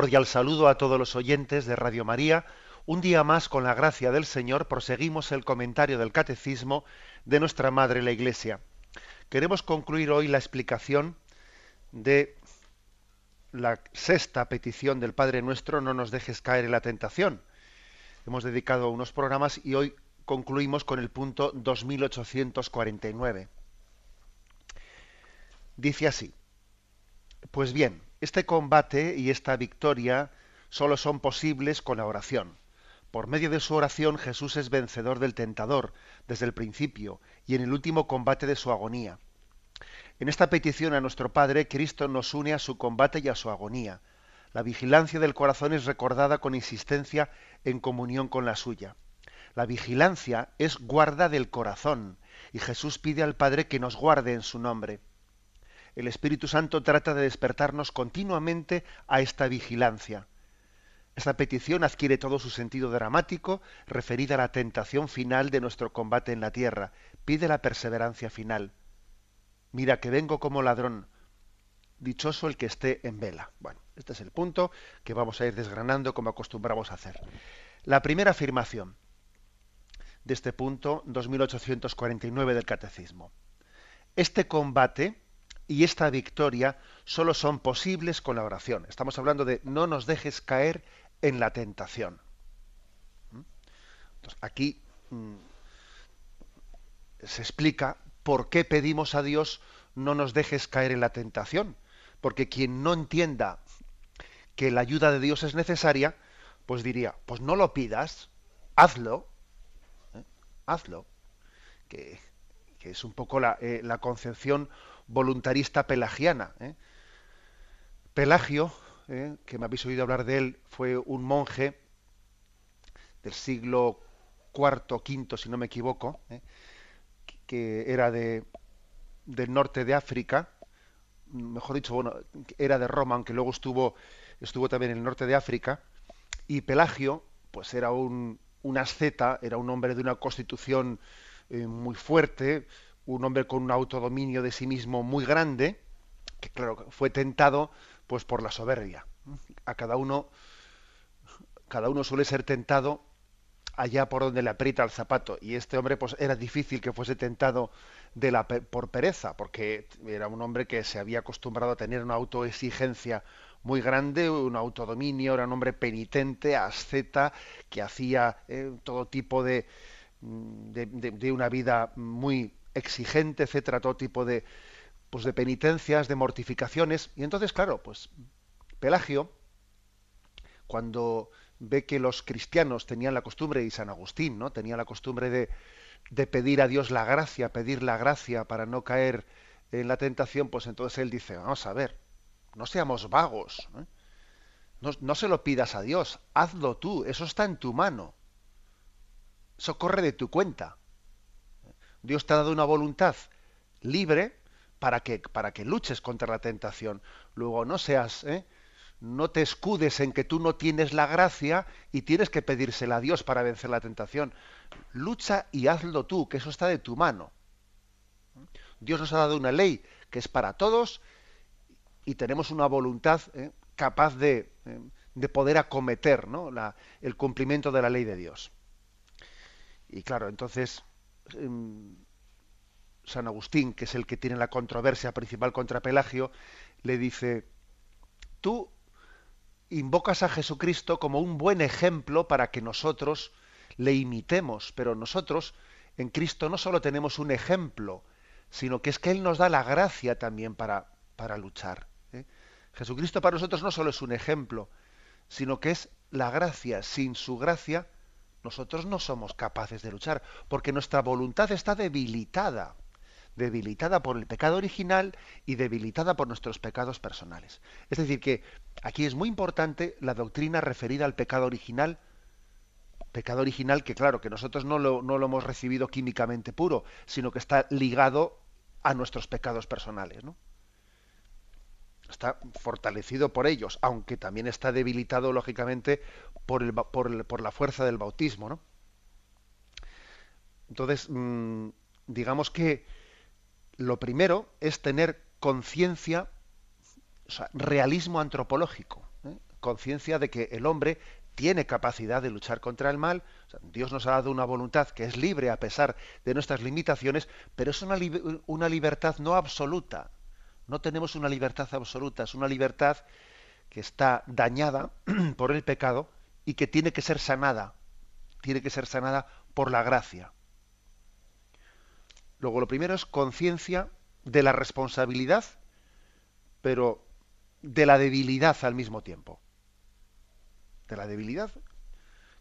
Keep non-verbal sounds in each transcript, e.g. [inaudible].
Cordial saludo a todos los oyentes de Radio María. Un día más, con la gracia del Señor, proseguimos el comentario del Catecismo de nuestra Madre la Iglesia. Queremos concluir hoy la explicación de la sexta petición del Padre Nuestro, no nos dejes caer en la tentación. Hemos dedicado unos programas y hoy concluimos con el punto 2849. Dice así, pues bien, este combate y esta victoria solo son posibles con la oración. Por medio de su oración Jesús es vencedor del tentador desde el principio y en el último combate de su agonía. En esta petición a nuestro Padre, Cristo nos une a su combate y a su agonía. La vigilancia del corazón es recordada con insistencia en comunión con la suya. La vigilancia es guarda del corazón y Jesús pide al Padre que nos guarde en su nombre el Espíritu Santo trata de despertarnos continuamente a esta vigilancia. Esta petición adquiere todo su sentido dramático referida a la tentación final de nuestro combate en la tierra. Pide la perseverancia final. Mira que vengo como ladrón. Dichoso el que esté en vela. Bueno, este es el punto que vamos a ir desgranando como acostumbramos a hacer. La primera afirmación de este punto 2849 del Catecismo. Este combate y esta victoria solo son posibles con la oración. Estamos hablando de no nos dejes caer en la tentación. ¿Mm? aquí mm, se explica por qué pedimos a Dios no nos dejes caer en la tentación. Porque quien no entienda que la ayuda de Dios es necesaria, pues diría, pues no lo pidas, hazlo, ¿eh? hazlo. Que, es un poco la, eh, la concepción voluntarista pelagiana. ¿eh? Pelagio, ¿eh? que me habéis oído hablar de él, fue un monje del siglo IV, V, si no me equivoco, ¿eh? que era de, del norte de África, mejor dicho, bueno, era de Roma, aunque luego estuvo, estuvo también en el norte de África, y Pelagio, pues era un, un asceta, era un hombre de una constitución muy fuerte, un hombre con un autodominio de sí mismo muy grande, que claro, fue tentado pues por la soberbia. A cada uno, cada uno suele ser tentado allá por donde le aprieta el zapato. Y este hombre, pues era difícil que fuese tentado de la, por pereza, porque era un hombre que se había acostumbrado a tener una autoexigencia muy grande, un autodominio, era un hombre penitente, asceta, que hacía eh, todo tipo de, de, de, una vida muy exigente, etcétera, todo tipo de, pues de penitencias, de mortificaciones. Y entonces, claro, pues Pelagio, cuando ve que los cristianos tenían la costumbre, y San Agustín, ¿no? Tenía la costumbre de, de pedir a Dios la gracia, pedir la gracia para no caer en la tentación, pues entonces él dice, vamos a ver, no seamos vagos, ¿eh? no, no, se lo pidas a Dios, hazlo tú, eso está en tu mano, eso corre de tu cuenta. Dios te ha dado una voluntad libre para que, para que luches contra la tentación. Luego no seas, ¿eh? no te escudes en que tú no tienes la gracia y tienes que pedírsela a Dios para vencer la tentación. Lucha y hazlo tú, que eso está de tu mano. Dios nos ha dado una ley que es para todos y tenemos una voluntad ¿eh? capaz de, ¿eh? de, poder acometer el cumplimiento de la ley de Dios. Y claro, entonces San Agustín, que es el que tiene la controversia principal contra Pelagio, le dice, tú invocas a Jesucristo como un buen ejemplo para que nosotros le imitemos, pero nosotros en Cristo no solo tenemos un ejemplo, sino que es que Él nos da la gracia también para, para luchar. ¿eh? Jesucristo para nosotros no solo es un ejemplo, sino que es la gracia. Sin su gracia nosotros no somos capaces de luchar, porque nuestra voluntad está debilitada. debilitada por el pecado original y debilitada por nuestros pecados personales. Es decir, que aquí es muy importante la doctrina referida al pecado original, pecado original que claro, que nosotros no lo, no lo hemos recibido químicamente puro, sino que está ligado a nuestros pecados personales. ¿no? Está fortalecido por ellos, aunque también está debilitado, lógicamente, por, el, por, por la fuerza del bautismo. ¿no? Entonces, mm, digamos que lo primero es tener conciencia, o sea, realismo antropológico, ¿eh? conciencia de que el hombre tiene capacidad de luchar contra el mal. Dios nos ha dado una voluntad que es libre a pesar de nuestras limitaciones, pero es una, una libertad no absoluta. No tenemos una libertad absoluta, es una libertad que está dañada [clears throat] por el pecado y que tiene que ser sanada. Tiene que ser sanada por la gracia. Luego, lo primero es conciencia de la responsabilidad, pero de la debilidad al mismo tiempo. De la debilidad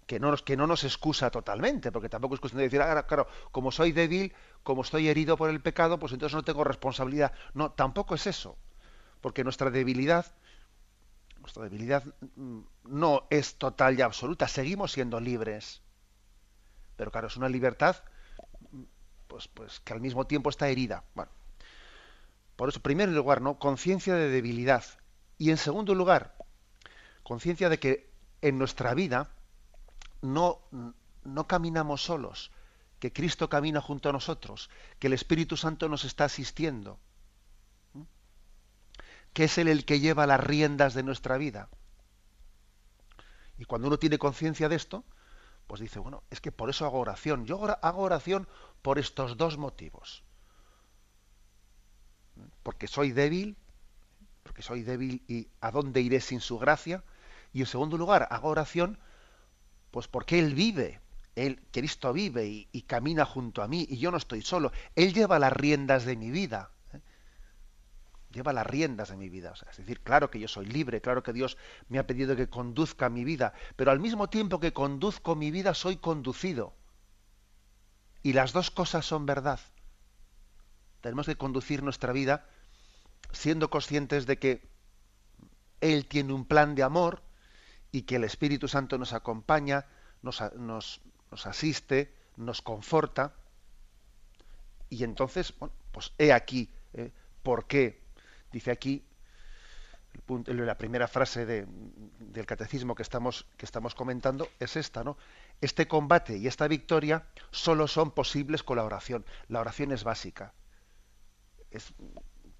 que no, nos, que no nos excusa totalmente, porque tampoco es cuestión de decir, ah, claro, como soy débil, como estoy herido por el pecado, pues entonces no tengo responsabilidad. No, tampoco es eso, porque nuestra debilidad, nuestra debilidad mm, no es total y absoluta, seguimos siendo libres. Pero claro, es una libertad pues, pues que al mismo tiempo está herida. Bueno, por eso, en primer lugar, ¿no? Conciencia de debilidad. Y en segundo lugar, conciencia de que en nuestra vida no, no caminamos solos, que Cristo camina junto a nosotros, que el Espíritu Santo nos está asistiendo, que es Él el que lleva las riendas de nuestra vida. Y cuando uno tiene conciencia de esto, pues dice, bueno, es que por eso hago oración. Yo hago oración por estos dos motivos. Porque soy débil, porque soy débil y a dónde iré sin su gracia. Y en segundo lugar, hago oración pues porque Él vive, Él, Cristo vive y, camina junto a mí y yo no estoy solo. Él lleva las riendas de mi vida lleva las riendas de mi vida. es decir, claro que yo soy libre, claro que Dios me ha pedido que conduzca mi vida, pero al mismo tiempo que conduzco mi vida soy conducido. Y las dos cosas son verdad. Tenemos que conducir nuestra vida siendo conscientes de que Él tiene un plan de amor y que el Espíritu Santo nos acompaña, nos, nos asiste, nos conforta. Y entonces, bueno, pues he aquí eh, por qué dice aquí, la primera frase del catecismo que estamos, que estamos comentando es esta, ¿no? Este combate y esta victoria solo son posibles con la oración. La oración es básica. Es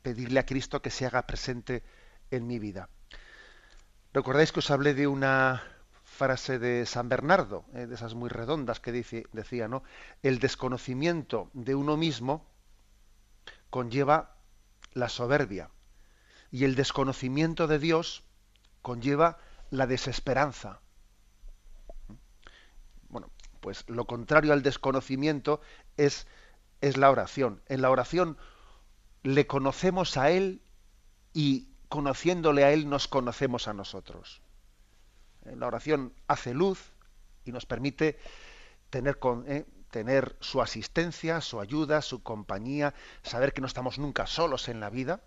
pedirle a Cristo que se haga presente en mi vida. ¿Recordáis que os hablé de una frase de San Bernardo, eh, de esas muy redondas que dice, decía, ¿no? El desconocimiento de uno mismo conlleva la soberbia y el desconocimiento de Dios conlleva la desesperanza. Bueno, pues lo contrario al desconocimiento es, es la oración. En la oración le conocemos a Él y conociéndole a Él nos conocemos a nosotros. En la oración hace luz y nos permite tener, con, eh, tener su asistencia, su ayuda, su compañía, saber que no estamos nunca solos en la vida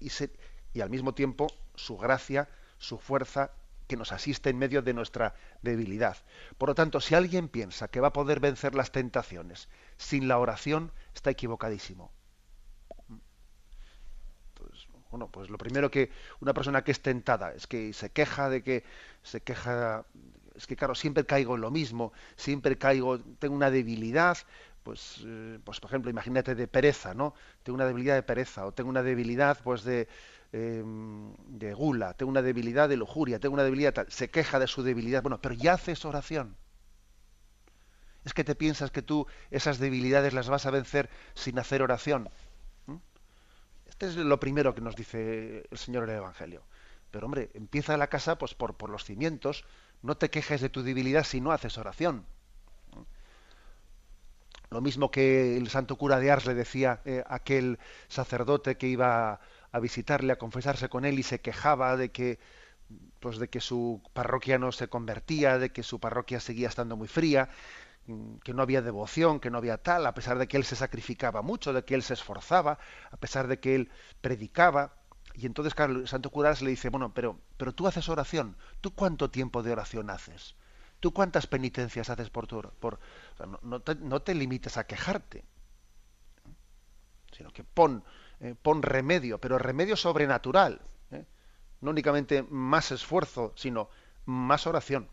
y al mismo tiempo su gracia, su fuerza que nos asiste en medio de nuestra debilidad. Por lo tanto, si alguien piensa que va a poder vencer las tentaciones sin la oración, está equivocadísimo. Bueno, pues lo primero que una persona que es tentada es que se queja de que se queja es que claro, siempre caigo en lo mismo, siempre caigo, tengo una debilidad, pues, eh, pues por ejemplo, imagínate de pereza, ¿no? Tengo una debilidad de pereza o tengo una debilidad pues de, Em, de gula, tengo una debilidad de lujuria, tengo una debilidad tal, se queja de su debilidad, bueno, pero ya haces oración. Es que te piensas que tú esas debilidades las vas a vencer sin hacer oración. Este es lo primero que nos dice el Señor en el Evangelio. Pero hombre, empieza la casa pues por, los cimientos, no te quejes de tu debilidad si no haces oración. Lo mismo que el santo cura de Ars le decía eh, aquel sacerdote que iba a visitarle, a confesarse con él y se quejaba de que pues de que su parroquia no se convertía, de que su parroquia seguía estando muy fría. Mm, que no había devoción, que no había tal, a pesar de que él se sacrificaba mucho, de que él se esforzaba, a pesar de que él predicaba. Y entonces, el santo cura le dice, bueno, pero, pero tú haces oración, ¿tú cuánto tiempo de oración haces? ¿Tú cuántas penitencias haces por tu... Por, no, te, no, te, limites a quejarte, sino que pon, eh, pon remedio, pero remedio sobrenatural. ¿eh? No únicamente más esfuerzo, sino más oración.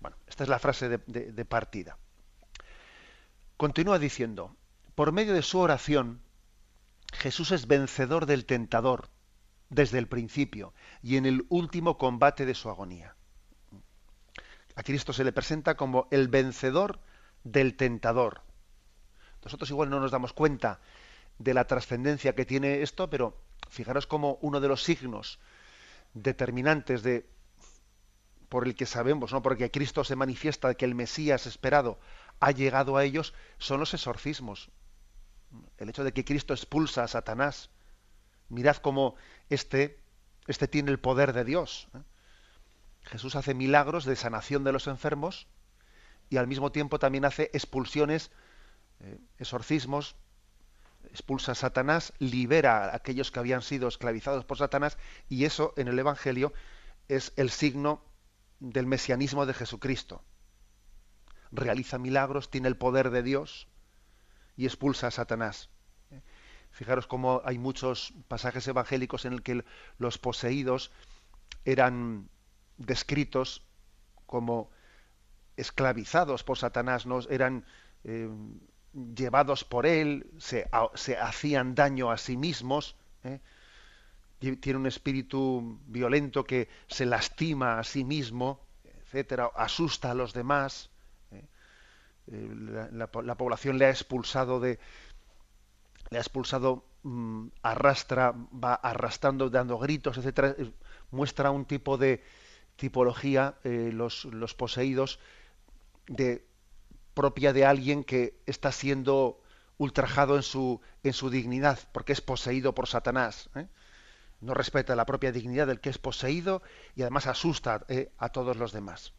Bueno, esta es la frase de, partida. Continúa diciendo, por medio de su oración, Jesús es vencedor del tentador desde el principio y en el último combate de su agonía. A Cristo se le presenta como el vencedor del tentador. Nosotros igual no nos damos cuenta de la trascendencia que tiene esto, pero fijaros como uno de los signos determinantes de por el que sabemos, ¿no? Porque Cristo se manifiesta que el Mesías esperado ha llegado a ellos son los exorcismos. El hecho de que Cristo expulsa a Satanás. Mirad cómo este, este tiene el poder de Dios. ¿eh? Jesús hace milagros de sanación de los enfermos y al mismo tiempo también hace expulsiones, eh, exorcismos, expulsa a Satanás, libera a aquellos que habían sido esclavizados por Satanás y eso en el Evangelio es el signo del mesianismo de Jesucristo. Realiza milagros, tiene el poder de Dios y expulsa a Satanás. Fijaros cómo hay muchos pasajes evangélicos en el que los poseídos eran descritos como esclavizados por Satanás, ¿no? eran eh, llevados por él, se, se, hacían daño a sí mismos, ¿eh? Tiene un espíritu violento que se lastima a sí mismo, etcétera, asusta a los demás. ¿eh? La, la, población le ha expulsado de, le ha expulsado, mmm, arrastra, va arrastrando, dando gritos, etcétera, muestra un tipo de, tipología, eh, los, poseídos, de, propia de alguien que está siendo ultrajado en su, en su dignidad, porque es poseído por Satanás. ¿eh? No respeta la propia dignidad del que es poseído y además asusta eh, a todos los demás.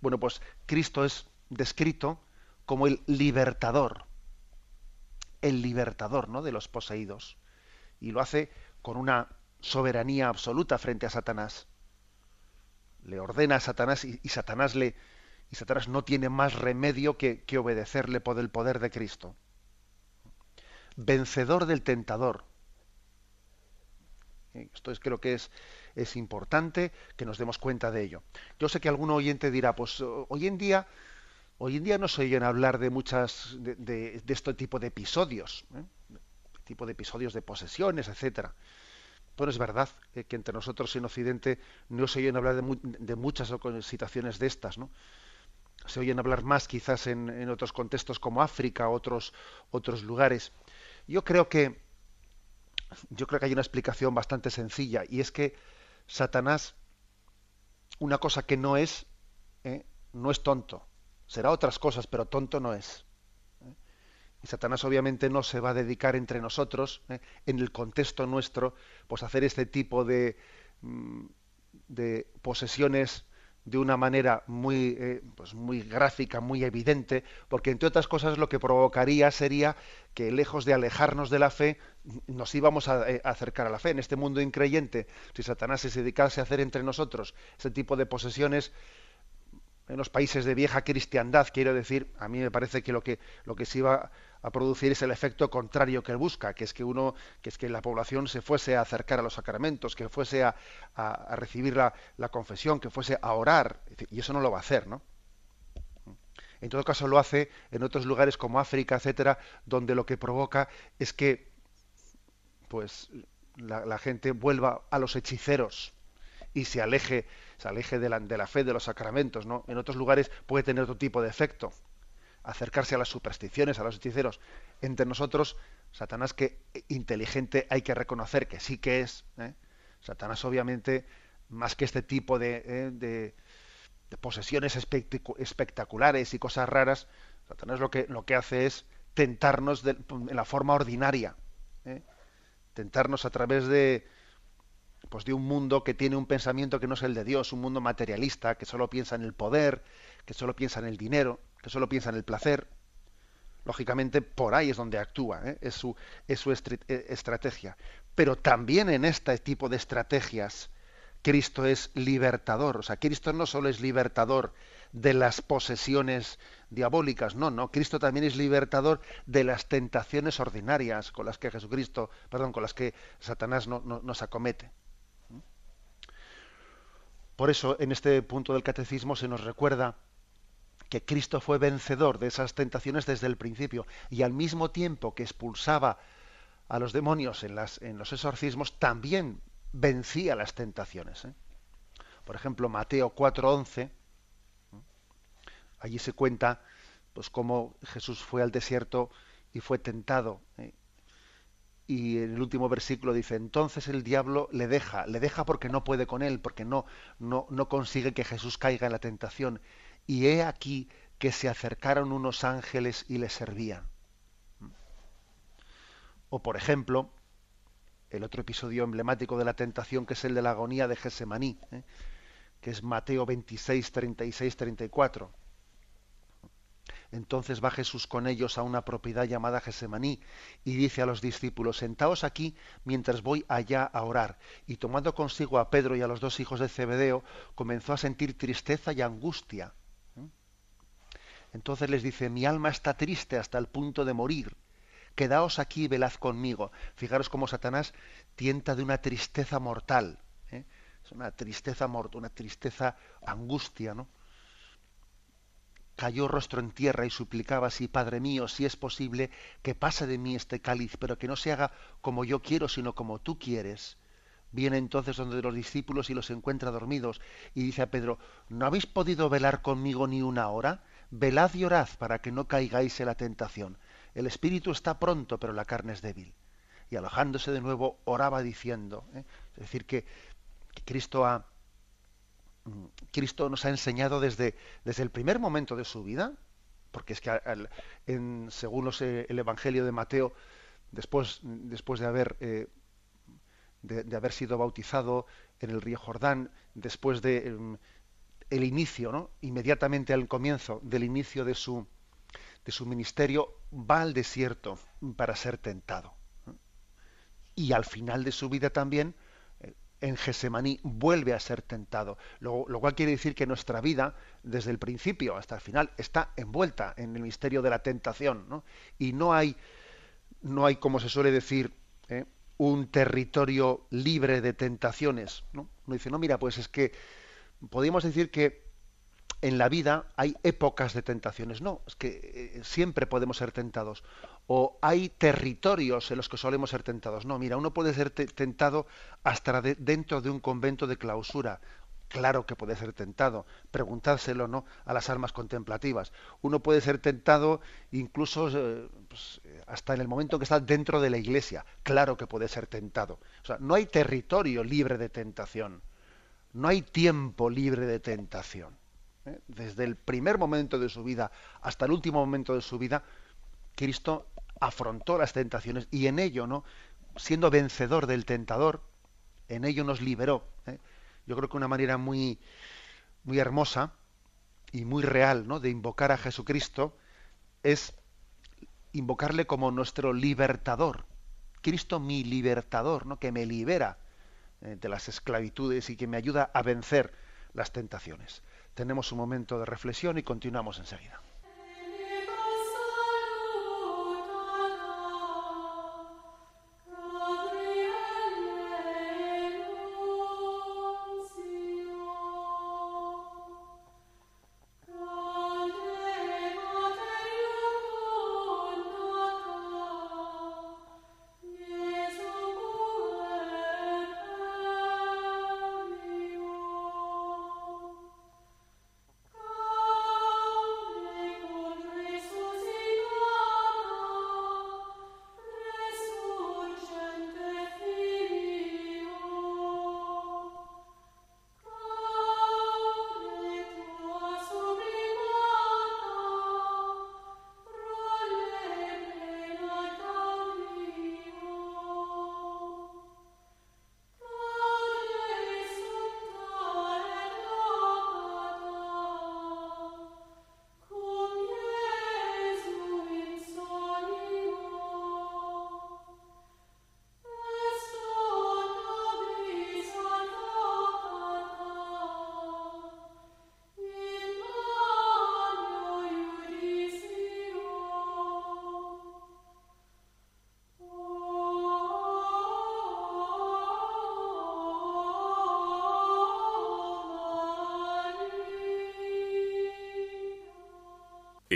Bueno, pues Cristo es descrito como el libertador, el libertador ¿no? de los poseídos. Y lo hace con una soberanía absoluta frente a Satanás le ordena a Satanás y, Satanás le y Satanás no tiene más remedio que obedecerle por el poder de Cristo. Vencedor del tentador. Eh, esto es, creo que es, es importante que nos demos cuenta de ello. Yo sé que algún oyente dirá, pues hoy en día, hoy en día no se oyen hablar de muchas de, de, este tipo de episodios, ¿eh? tipo de episodios de posesiones, etcétera. Bueno, es verdad eh, que entre nosotros en Occidente no se oyen hablar de, de, muchas situaciones de estas, ¿no? Se oyen hablar más quizás en, en otros contextos como África, otros, otros lugares. Yo creo que yo creo que hay una explicación bastante sencilla y es que Satanás, una cosa que no es, ¿eh? no es tonto. Será otras cosas, pero tonto no es. Y Satanás obviamente no se va a dedicar entre nosotros, ¿eh? en el contexto nuestro, pues hacer este tipo de, mm, de posesiones de una manera muy, eh, pues muy gráfica, muy evidente, porque entre otras cosas lo que provocaría sería que lejos de alejarnos de la fe, nos íbamos a, eh, acercar a la fe. En este mundo increyente, si Satanás se dedicase a hacer entre nosotros ese tipo de posesiones, en los países de vieja cristiandad, quiero decir, a mí me parece que lo que, lo que se iba a producir es el efecto contrario que él busca, que es que uno, que es que la población se fuese a acercar a los sacramentos, que fuese a, a, recibir la, la, confesión, que fuese a orar, y eso no lo va a hacer, ¿no? En todo caso lo hace en otros lugares como África, etcétera, donde lo que provoca es que, pues, la gente vuelva a los hechiceros y se aleje se aleje de la, de la fe, de los sacramentos, ¿no? En otros lugares puede tener otro tipo de efecto. Acercarse a las supersticiones, a los hechiceros. Entre nosotros, Satanás que inteligente hay que reconocer que sí que es. ¿eh? Satanás obviamente, más que este tipo de, ¿eh? de, posesiones espectaculares y cosas raras, Satanás lo que, lo que hace es tentarnos de, en la forma ordinaria. ¿eh? Tentarnos a través de, pues de un mundo que tiene un pensamiento que no es el de Dios, un mundo materialista, que solo piensa en el poder, que solo piensa en el dinero. que solo piensa en el placer, lógicamente por ahí es donde actúa, ¿eh? es su, eh, estrategia. Pero también en este tipo de estrategias, Cristo es libertador. O sea, Cristo no solo es libertador de las posesiones diabólicas, no, no. Cristo también es libertador de las tentaciones ordinarias con las que Jesucristo, perdón, con las que Satanás no, nos acomete. Por eso, en este punto del catecismo se nos recuerda que Cristo fue vencedor de esas tentaciones desde el principio y al mismo tiempo que expulsaba a los demonios en, los exorcismos, también vencía las tentaciones. ¿eh? Por ejemplo, Mateo 4:11, allí se cuenta pues cómo Jesús fue al desierto y fue tentado. ¿eh? Y en el último versículo dice, entonces el diablo le deja, le deja porque no puede con él, porque no, no, no consigue que Jesús caiga en la tentación. Y he aquí que se acercaron unos ángeles y le servían. O por ejemplo, el otro episodio emblemático de la tentación, que es el de la agonía de Gesemaní, ¿eh? que es Mateo 26, 36, 34. Entonces va Jesús con ellos a una propiedad llamada Gesemaní y dice a los discípulos, sentaos aquí mientras voy allá a orar. Y tomando consigo a Pedro y a los dos hijos de Zebedeo, comenzó a sentir tristeza y angustia. Entonces les dice, mi alma está triste hasta el punto de morir quedaos aquí y velad conmigo. Fijaros cómo Satanás tienta de una tristeza mortal. ¿eh? Es una tristeza mortal, una tristeza angustia, ¿no? Cayó rostro en tierra y suplicaba así, Padre mío, si es posible, que pase de mí este cáliz, pero que no se haga como yo quiero, sino como tú quieres. Viene entonces donde los discípulos y los encuentra dormidos y dice a Pedro, ¿no habéis podido velar conmigo ni una hora? Velad y orad para que no caigáis en la tentación. El espíritu está pronto, pero la carne es débil. Y alojándose de nuevo, oraba diciendo, ¿eh? es decir, que, Cristo ha, Cristo nos ha enseñado desde, desde el primer momento de su vida, porque es que según eh, el Evangelio de Mateo, después, después de haber eh, de, haber sido bautizado en el río Jordán, después de em, el inicio, ¿no? inmediatamente al comienzo del inicio de su de su ministerio, va al desierto para ser tentado. Y al final de su vida también, en Gesemaní, vuelve a ser tentado. Lo, cual quiere decir que nuestra vida, desde el principio hasta el final, está envuelta en el misterio de la tentación. Y no hay, no hay, como se suele decir, ¿eh? un territorio libre de tentaciones. ¿no? Uno dice, no, mira, pues es que podríamos decir que en la vida hay épocas de tentaciones. No, es que eh, siempre podemos ser tentados. O hay territorios en los que solemos ser tentados. No, mira, uno puede ser tentado hasta dentro de un convento de clausura. Claro que puede ser tentado. Preguntárselo ¿no? a las almas contemplativas. Uno puede ser tentado incluso eh, pues, hasta en el momento que está dentro de la iglesia. Claro que puede ser tentado. O sea, no hay territorio libre de tentación. No hay tiempo libre de tentación. ¿eh? desde el primer momento de su vida hasta el último momento de su vida, Cristo afrontó las tentaciones y en ello, ¿no? siendo vencedor del tentador, en ello nos liberó. ¿eh? Yo creo que una manera muy, muy hermosa y muy real ¿no? de invocar a Jesucristo es invocarle como nuestro libertador. Cristo mi libertador, ¿no? que me libera eh, de las esclavitudes y que me ayuda a vencer las tentaciones. Tenemos un momento de reflexión y continuamos enseguida.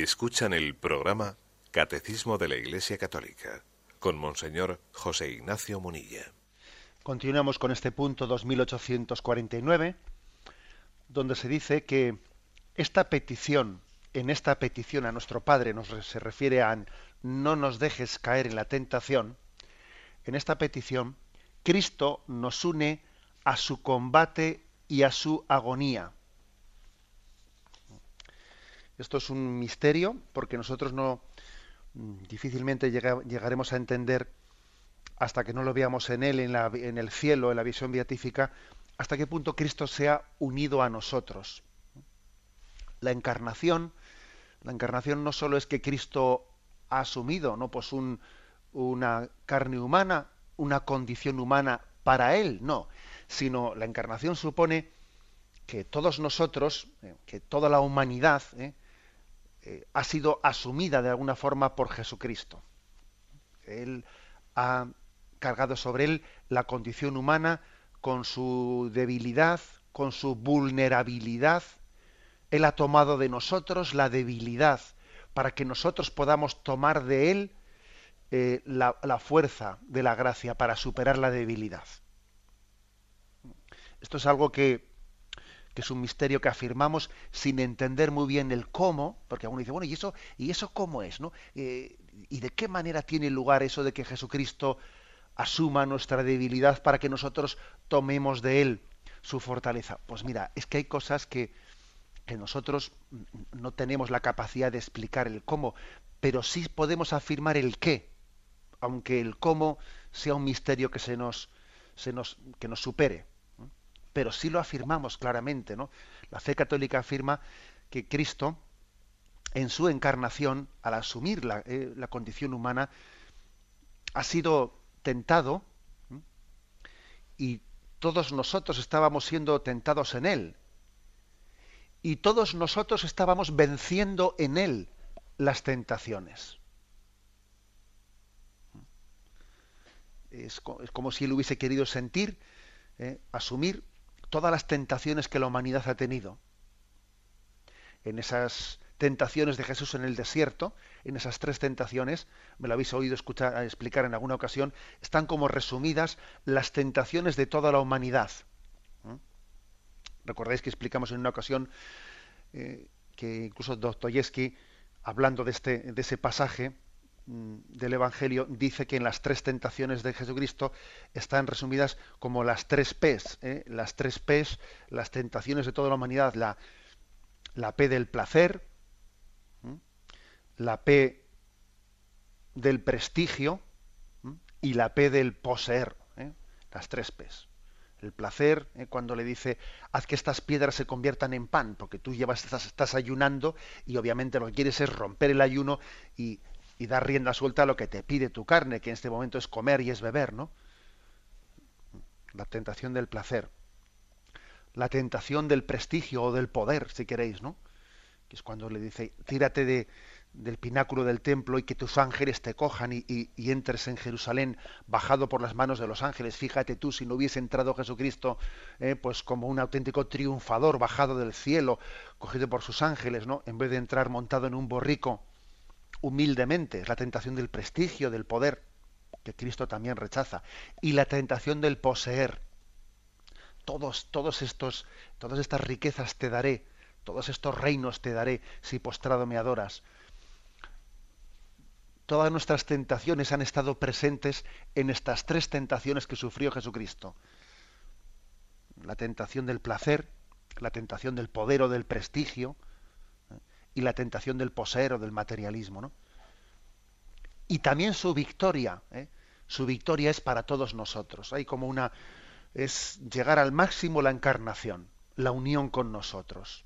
Escuchan el programa Catecismo de la Iglesia Católica con Monseñor José Ignacio Munilla. Continuamos con este punto 2849, donde se dice que esta petición, en esta petición a nuestro Padre nos, se refiere a no nos dejes caer en la tentación, en esta petición Cristo nos une a su combate y a su agonía. Esto es un misterio porque nosotros no difícilmente llegaremos a entender hasta que no lo veamos en él, en, el cielo, en la visión beatífica, hasta qué punto Cristo se ha unido a nosotros. La encarnación, la encarnación no solo es que Cristo ha asumido, no, pues una carne humana, una condición humana para él, no, sino la encarnación supone que todos nosotros, eh, que toda la humanidad, eh, eh, ha sido asumida de alguna forma por Jesucristo. Él ha cargado sobre él la condición humana con su debilidad, con su vulnerabilidad. Él ha tomado de nosotros la debilidad para que nosotros podamos tomar de él eh, la, fuerza de la gracia para superar la debilidad. Esto es algo que, que, es un misterio que afirmamos sin entender muy bien el cómo, porque alguno dice, bueno, ¿y eso, y eso cómo es? ¿no? Eh, ¿Y de qué manera tiene lugar eso de que Jesucristo asuma nuestra debilidad para que nosotros tomemos de Él su fortaleza? Pues mira, es que hay cosas que, que nosotros no tenemos la capacidad de explicar el cómo, pero sí podemos afirmar el qué, aunque el cómo sea un misterio que se nos, se nos, que nos supere. Pero sí lo afirmamos claramente, ¿no? La fe católica afirma que Cristo, en su encarnación, al asumir la, eh, condición humana, ha sido tentado y todos nosotros estábamos siendo tentados en él. Y todos nosotros estábamos venciendo en él las tentaciones. Es, como si él hubiese querido sentir, eh, asumir todas las tentaciones que la humanidad ha tenido. En esas tentaciones de Jesús en el desierto, en esas tres tentaciones, me lo habéis oído escuchar, explicar en alguna ocasión, están como resumidas las tentaciones de toda la humanidad. ¿Mm? Recordáis que explicamos en una ocasión eh, que incluso Dostoyevsky, hablando de, este, de ese pasaje del Evangelio, dice que en las tres tentaciones de Jesucristo están resumidas como las tres P's, ¿eh? las tres P's, las tentaciones de toda la humanidad, la, la P del placer, la P del prestigio y la P del poseer, ¿eh? las tres P's. El placer, ¿eh? cuando le dice, haz que estas piedras se conviertan en pan, porque tú llevas, estás, ayunando y obviamente lo que quieres es romper el ayuno y, y, dar rienda suelta a lo que te pide tu carne, que en este momento es comer y es beber, ¿no? La tentación del placer. La tentación del prestigio o del poder, si queréis, ¿no? Que es cuando le dice, tírate de, del pináculo del templo y que tus ángeles te cojan y, entres en Jerusalén bajado por las manos de los ángeles. Fíjate tú si no hubiese entrado Jesucristo eh, pues como un auténtico triunfador bajado del cielo, cogido por sus ángeles, ¿no? En vez de entrar montado en un borrico humildemente. Es la tentación del prestigio, del poder, que Cristo también rechaza. Y la tentación del poseer. Todos, todos estos, todas estas riquezas te daré, todos estos reinos te daré si postrado me adoras todas nuestras tentaciones han estado presentes en estas tres tentaciones que sufrió Jesucristo. La tentación del placer, la tentación del poder o del prestigio. Y la tentación del poseer o del materialismo. Y también su victoria. ¿eh? Su victoria es para todos nosotros. Hay como una... es llegar al máximo la encarnación, la unión con nosotros.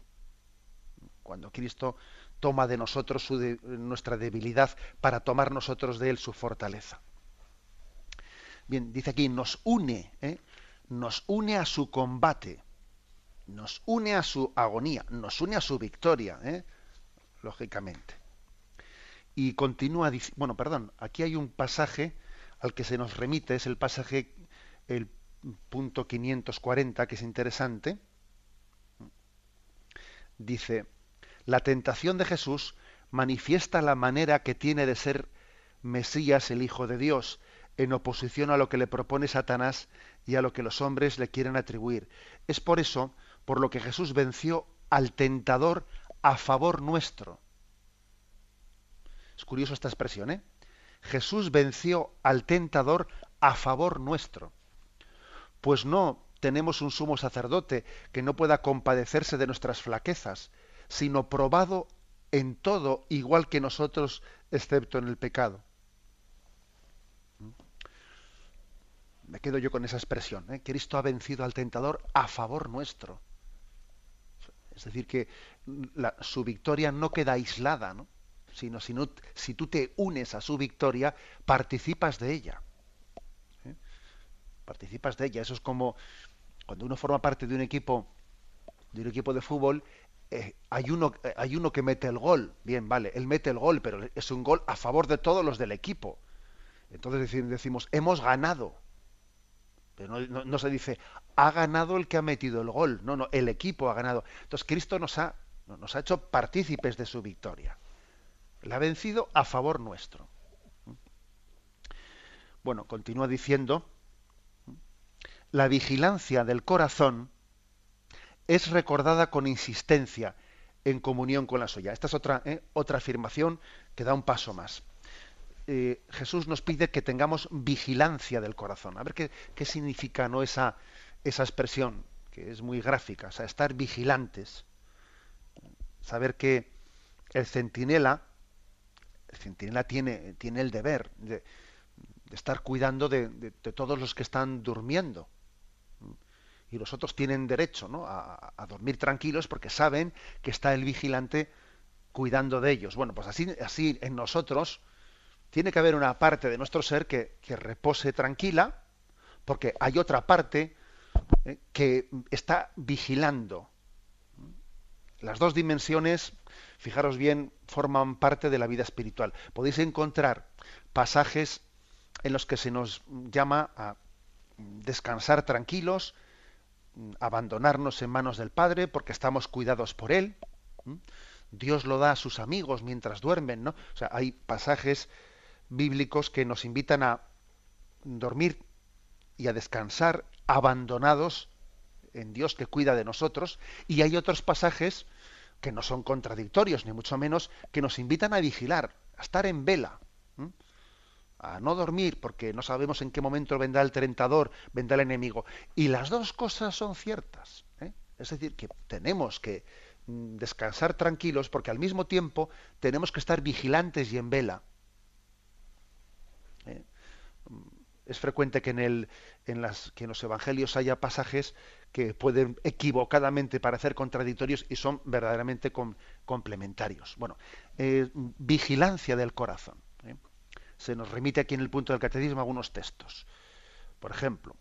Cuando Cristo toma de nosotros nuestra debilidad para tomar nosotros de él su fortaleza. Bien, dice aquí, nos une, ¿eh? nos une a su combate, nos une a su agonía, nos une a su victoria, ¿eh? Lógicamente. Y continúa, bueno, perdón, aquí hay un pasaje al que se nos remite, es el pasaje, el punto 540, que es interesante. Dice, la tentación de Jesús manifiesta la manera que tiene de ser Mesías el Hijo de Dios, en oposición a lo que le propone Satanás y a lo que los hombres le quieren atribuir. Es por eso por lo que Jesús venció al tentador a favor nuestro. Es curioso esta expresión, ¿eh? Jesús venció al tentador a favor nuestro. Pues no tenemos un sumo sacerdote que no pueda compadecerse de nuestras flaquezas, sino probado en todo igual que nosotros, excepto en el pecado. Me quedo yo con esa expresión. ¿eh? Cristo ha vencido al tentador a favor nuestro. Es decir, que su victoria no queda aislada, ¿no? sino si, tú te unes a su victoria, participas de ella. ¿eh? Participas de ella. Eso es como cuando uno forma parte de un equipo, de un equipo de fútbol, eh, hay, uno, eh, hay uno que mete el gol. Bien, vale, él mete el gol, pero es un gol a favor de todos los del equipo. Entonces decimos, hemos ganado. Pero no, se dice, ha ganado el que ha metido el gol. No, no, el equipo ha ganado. Entonces Cristo nos ha, nos ha hecho partícipes de su victoria. La ha vencido a favor nuestro. Bueno, continúa diciendo, la vigilancia del corazón es recordada con insistencia en comunión con la suya. Esta es otra, ¿eh? otra afirmación que da un paso más. Eh, Jesús nos pide que tengamos vigilancia del corazón. A ver qué, qué significa ¿no? esa, esa expresión, que es muy gráfica, o sea, estar vigilantes. Saber que el centinela el centinela tiene, tiene el deber de, estar cuidando de, todos los que están durmiendo. Y los otros tienen derecho a, dormir tranquilos porque saben que está el vigilante cuidando de ellos. Bueno, pues así, así en nosotros tiene que haber una parte de nuestro ser que, repose tranquila, porque hay otra parte eh, que está vigilando. Las dos dimensiones fijaros bien, forman parte de la vida espiritual. Podéis encontrar pasajes en los que se nos llama a descansar tranquilos, abandonarnos en manos del Padre porque estamos cuidados por Él. Dios lo da a sus amigos mientras duermen, ¿no? O sea, hay pasajes bíblicos que nos invitan a dormir y a descansar abandonados en Dios que cuida de nosotros, y hay otros pasajes que no son contradictorios, ni mucho menos, que nos invitan a vigilar, a estar en vela, a no dormir, porque no sabemos en qué momento vendrá el tentador, vendrá el enemigo. Y las dos cosas son ciertas. ¿eh? Es decir, que tenemos que mm, descansar tranquilos, porque al mismo tiempo tenemos que estar vigilantes y en vela. ¿eh? Es frecuente que en, el, en, las, que los evangelios haya pasajes que pueden equivocadamente parecer contradictorios y son verdaderamente complementarios. Bueno, eh, vigilancia del corazón. ¿eh? Se nos remite aquí en el punto del catecismo algunos textos. Por ejemplo,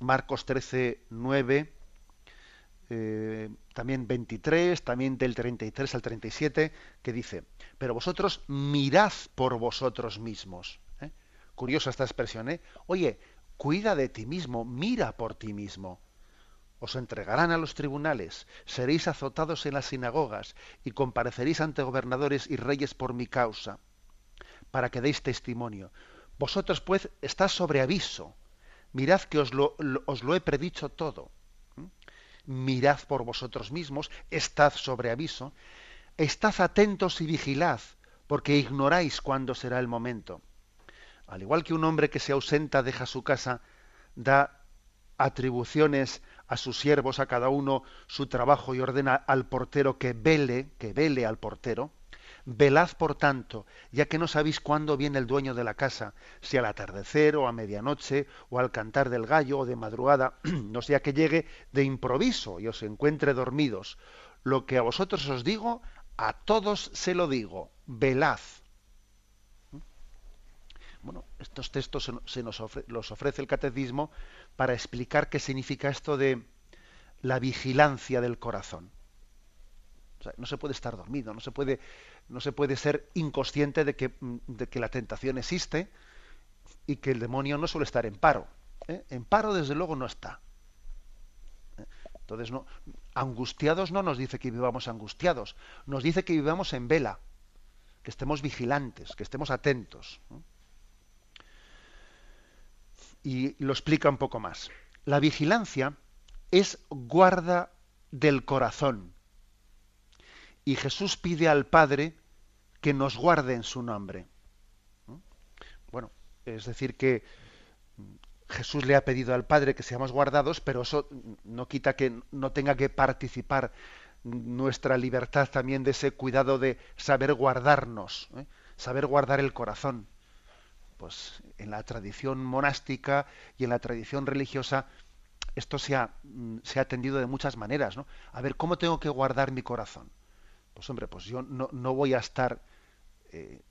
Marcos 13, 9, eh, también 23, también del 33 al 37, que dice, pero vosotros mirad por vosotros mismos. Curiosa esta expresión, ¿eh? Oye, cuida de ti mismo, mira por ti mismo os entregarán a los tribunales, seréis azotados en las sinagogas y compareceréis ante gobernadores y reyes por mi causa, para que deis testimonio. Vosotros, pues, estáis sobre aviso. Mirad que os lo, he predicho todo. ¿Mm? Mirad por vosotros mismos, estad sobre aviso. Estad atentos y vigilad, porque ignoráis cuándo será el momento. Al igual que un hombre que se ausenta deja su casa, da atribuciones a sus siervos, a cada uno su trabajo y ordena al portero que vele, que vele al portero. Velad, por tanto, ya que no sabéis cuándo viene el dueño de la casa, si al atardecer o a medianoche o al cantar del gallo o de madrugada, [clears throat] no sea que llegue de improviso y os encuentre dormidos. Lo que a vosotros os digo, a todos se lo digo, velad. Bueno, estos textos se nos los ofrece el catecismo para explicar qué significa esto de la vigilancia del corazón. no se puede estar dormido, no se puede, no se puede ser inconsciente de que, de que la tentación existe y que el demonio no suele estar en paro. ¿eh? En paro, desde luego, no está. ¿eh? Entonces, no, angustiados no nos dice que vivamos angustiados, nos dice que vivamos en vela, que estemos vigilantes, que estemos atentos. Y lo explica un poco más. La vigilancia es guarda del corazón. Y Jesús pide al Padre que nos guarde en su nombre. Bueno, es decir que Jesús le ha pedido al Padre que seamos guardados, pero eso no quita que no tenga que participar nuestra libertad también de ese cuidado de saber guardarnos, ¿eh? saber guardar el corazón. Pues en la tradición monástica y en la tradición religiosa esto se ha, mm, se ha atendido de muchas maneras. A ver, ¿cómo tengo que guardar mi corazón? Pues hombre, pues yo no, no voy a estar eh,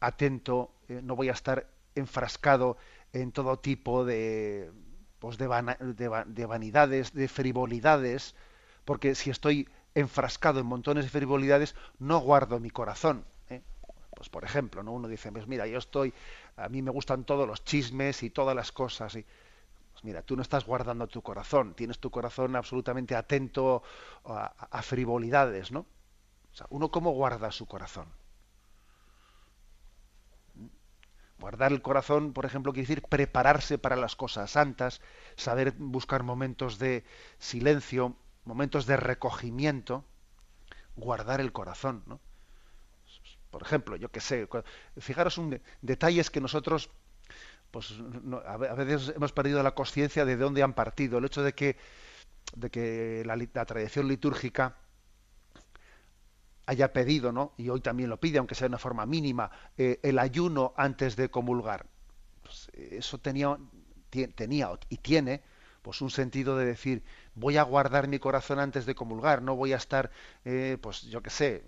atento, eh, no voy a estar enfrascado en todo tipo de, pues de, de, vanidades, de frivolidades, porque si estoy enfrascado en montones de frivolidades, no guardo mi corazón. Pues por ejemplo, ¿no? uno dice, pues mira, yo estoy, a mí me gustan todos los chismes y todas las cosas. Y, pues mira, tú no estás guardando tu corazón, tienes tu corazón absolutamente atento a, a frivolidades, ¿no? O sea, uno cómo guarda su corazón. Guardar el corazón, por ejemplo, quiere decir prepararse para las cosas santas, saber buscar momentos de silencio, momentos de recogimiento, guardar el corazón, ¿no? Por ejemplo, yo qué sé, fijaros un detalles que nosotros pues a veces hemos perdido la conciencia de dónde han partido. El hecho de que, de que la tradición litúrgica haya pedido, ¿no? Y hoy también lo pide, aunque sea de una forma mínima, eh, el ayuno antes de comulgar. Pues eso tenía, tenía y tiene pues un sentido de decir voy a guardar mi corazón antes de comulgar, no voy a estar, eh, pues yo qué sé,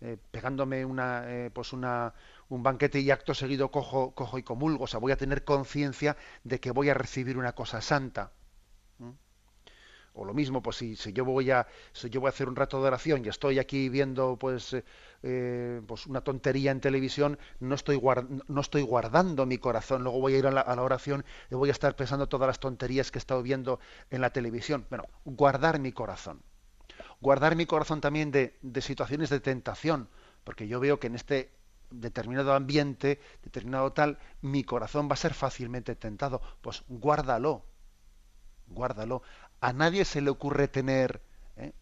eh, pegándome una, pues una, un banquete y acto seguido cojo, cojo y comulgo. O sea, voy a tener conciencia de que voy a recibir una cosa santa o lo mismo pues si, si yo voy a si yo voy a hacer un rato de oración y estoy aquí viendo pues eh, eh, pues una tontería en televisión no estoy no estoy guardando mi corazón. Luego voy a ir a la, oración y voy a estar pensando todas las tonterías que he estado viendo en la televisión. Bueno guardar mi corazón guardar mi corazón también de, de situaciones de tentación porque yo veo que en este determinado ambiente determinado tal mi corazón va a ser fácilmente tentado pues guárdalo guárdalo a nadie se le ocurre tener, ¿eh?